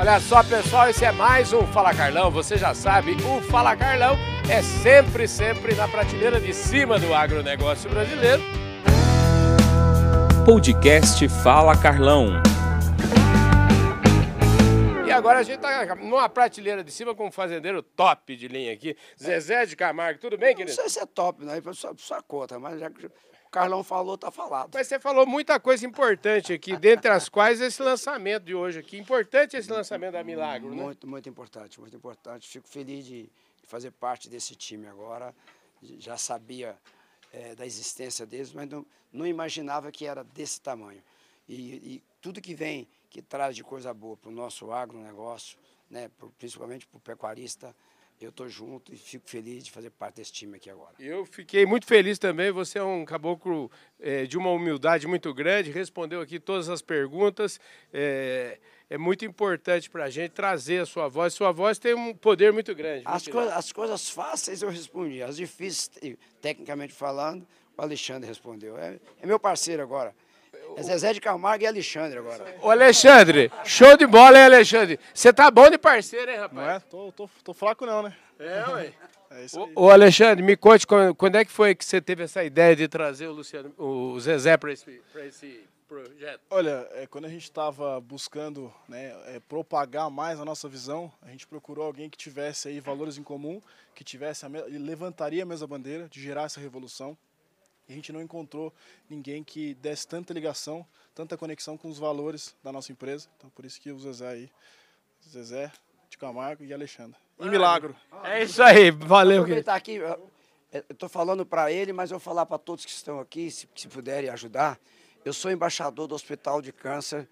Olha só, pessoal, esse é mais um Fala Carlão. Você já sabe, o Fala Carlão é sempre, sempre na prateleira de cima do agronegócio brasileiro. Podcast Fala Carlão. Agora a gente tá numa prateleira de cima com um fazendeiro top de linha aqui. Zezé de Camargo, tudo bem, Não querido? sei se é top, né? Sua, sua conta, mas já que o Carlão falou, tá falado. Mas você falou muita coisa importante aqui, dentre as quais esse lançamento de hoje aqui. Importante esse lançamento da Milagro, né? Muito, muito importante, muito importante. Fico feliz de fazer parte desse time agora. Já sabia eh, da existência deles, mas não, não imaginava que era desse tamanho. E, e tudo que vem, que traz de coisa boa para o nosso agronegócio, né, pro- principalmente para o pecuarista, eu estou junto e fico feliz de fazer parte desse time aqui agora. Eu fiquei muito feliz também. Você é um caboclo eh, de uma humildade muito grande, respondeu aqui todas as perguntas. É, é muito importante para a gente trazer a sua voz. Sua voz tem um poder muito grande. As, coisas, as coisas fáceis eu respondi, as difíceis, te- tecnicamente falando, o Alexandre respondeu. É, é meu parceiro agora. É Zezé de Camargo e Alexandre agora. Ô Alexandre, show de bola, hein, Alexandre? Você tá bom de parceiro, hein, Não rapaz? é? Tô, tô, tô fraco não, né? É, ué. É isso aí. Ô, ô, Alexandre, me conte quando, quando é que foi que você teve essa ideia de trazer o Luciano, o Zezé para esse, pra esse projeto? Olha, é, quando a gente estava buscando né, é, propagar mais a nossa visão, a gente procurou alguém que tivesse aí valores em comum, que tivesse a levantaria a mesma bandeira de gerar essa revolução. A gente não encontrou ninguém que desse tanta ligação, tanta conexão com os valores da nossa empresa. Então por isso que o Zezé aí, Zezé de Camargo e Alexandre. E Milagro. É isso aí, valeu, querido. Aproveitar aqui, eu estou falando para ele, mas eu vou falar para todos que estão aqui, se, se puderem ajudar. Eu sou embaixador do Hospital de Câncer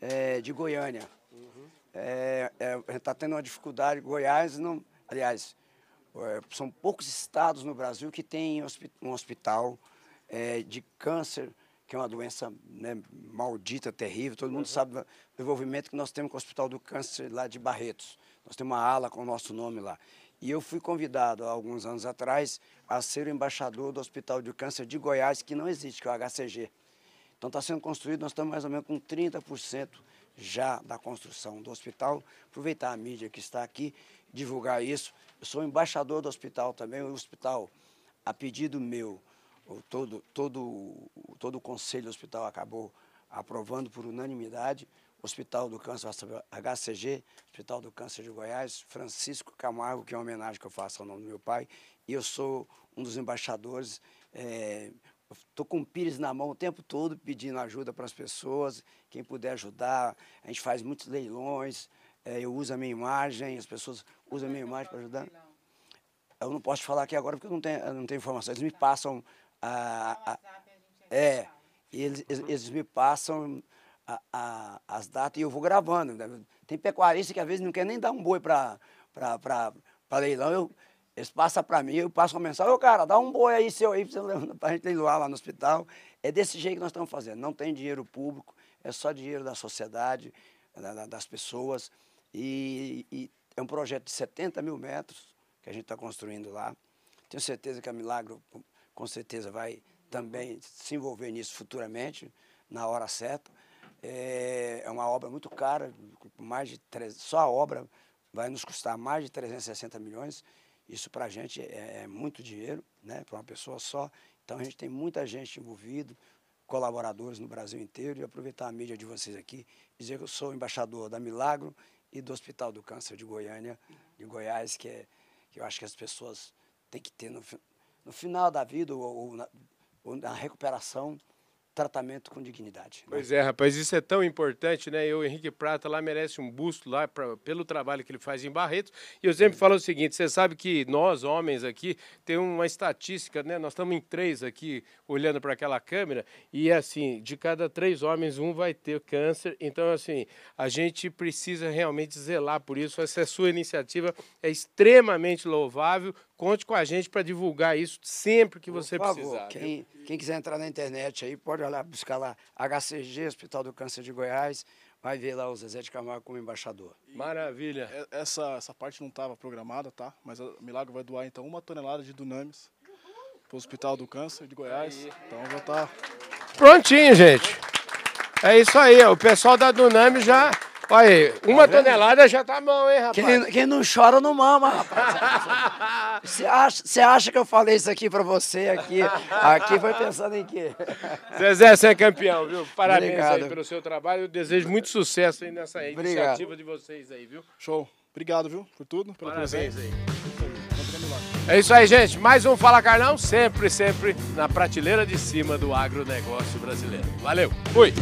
eh, de Goiânia. É, é, a gente está tendo uma dificuldade. Goiás, não, aliás, é, são poucos estados no Brasil que têm um hospital é, de câncer, que é uma doença né, maldita, terrível. Todo mundo sabe do desenvolvimento que nós temos com o Hospital do Câncer lá de Barretos. Nós temos uma ala com o nosso nome lá. E eu fui convidado há alguns anos atrás a ser o embaixador do Hospital de Câncer de Goiás, que não existe, que é o HCG. Então está sendo construído, nós estamos mais ou menos com 30% já da construção do hospital. Aproveitar a mídia que está aqui, divulgar isso. Eu sou embaixador do hospital também, o hospital, a pedido meu, todo, todo, todo o conselho hospital acabou aprovando por unanimidade. Hospital do Câncer HCG, Hospital do Câncer de Goiás, Francisco Camargo, que é uma homenagem que eu faço ao nome do meu pai, e eu sou um dos embaixadores. eh, Estou com o Pires na mão o tempo todo pedindo ajuda para as pessoas, quem puder ajudar. A gente faz muitos leilões, eh, eu uso a minha imagem, as pessoas usam a minha imagem para ajudar. Eu não posso falar aqui agora porque eu não tenho, eu não tenho informação. Eles me passam a. a- é, eles, eles, eles me passam a- a- as datas e eu vou gravando. né? Tem pecuarista que às vezes não quer nem dar um boi para leilão. Eu, eles passam para mim, eu passo uma mensagem, ô cara, dá um boi aí seu aí para a gente leiloar lá no hospital. É desse jeito que nós estamos fazendo. Não tem dinheiro público, é só dinheiro da sociedade, da- da- das pessoas. E, e é um projeto de 70 mil metros que a gente está construindo lá. Tenho certeza que a Milagro, com- certeza, vai também se envolver nisso futuramente, na hora certa. É, é uma obra muito cara, mais de tre- só a obra vai nos custar mais de 360 milhões. Isso para a gente é, é muito dinheiro, né, para uma pessoa só. Então a gente tem muita gente envolvida, colaboradores no Brasil inteiro. E aproveitar a mídia de vocês aqui, dizer que eu sou embaixador da Milagro e do Hospital do Câncer de Goiânia, de Goiás, que, é, que eu acho que as pessoas têm que ter no, no final da vida ou, ou na, ou na recuperação, tratamento com dignidade. né? Pois é, rapaz, isso é tão importante, né? Eu, Henrique Prata, lá merece um busto lá pra, pelo trabalho que ele faz em Barretos. E eu sempre falo o seguinte: você sabe que nós, homens aqui, tem uma estatística, né? Nós estamos em três aqui olhando para aquela câmera, e assim, de cada três homens, um vai ter câncer. Então, assim, a gente precisa realmente zelar por isso. Essa sua iniciativa é extremamente louvável. Conte com a gente para divulgar isso sempre que você Por favor, precisar. quem, quem quiser entrar na internet aí, pode olhar, buscar lá HCG, Hospital do Câncer de Goiás, vai ver lá o Zezé de Camargo como embaixador. Maravilha. É- Essa, essa parte não estava programada, tá? Mas a Milagro vai doar então uma tonelada de dunamis para o Hospital do Câncer de Goiás. Então já tá. Prontinho, gente. É isso aí, ó. o pessoal da Dunami já Olha aí, uma tonelada já tá bom, hein, rapaz? Quem, quem não chora não mama, rapaz. Você acha, você acha que eu falei isso aqui pra você aqui? Aqui foi pensando em quê? Zezé, você é campeão, viu? Parabéns Obrigado. aí pelo seu trabalho. Eu desejo muito sucesso aí nessa iniciativa de vocês aí, viu? Show. Obrigado, viu, por tudo, pela Parabéns presença. aí. É isso aí, gente. Mais um Fala Carlão, sempre, sempre na prateleira de cima do agronegócio brasileiro. Valeu, fui!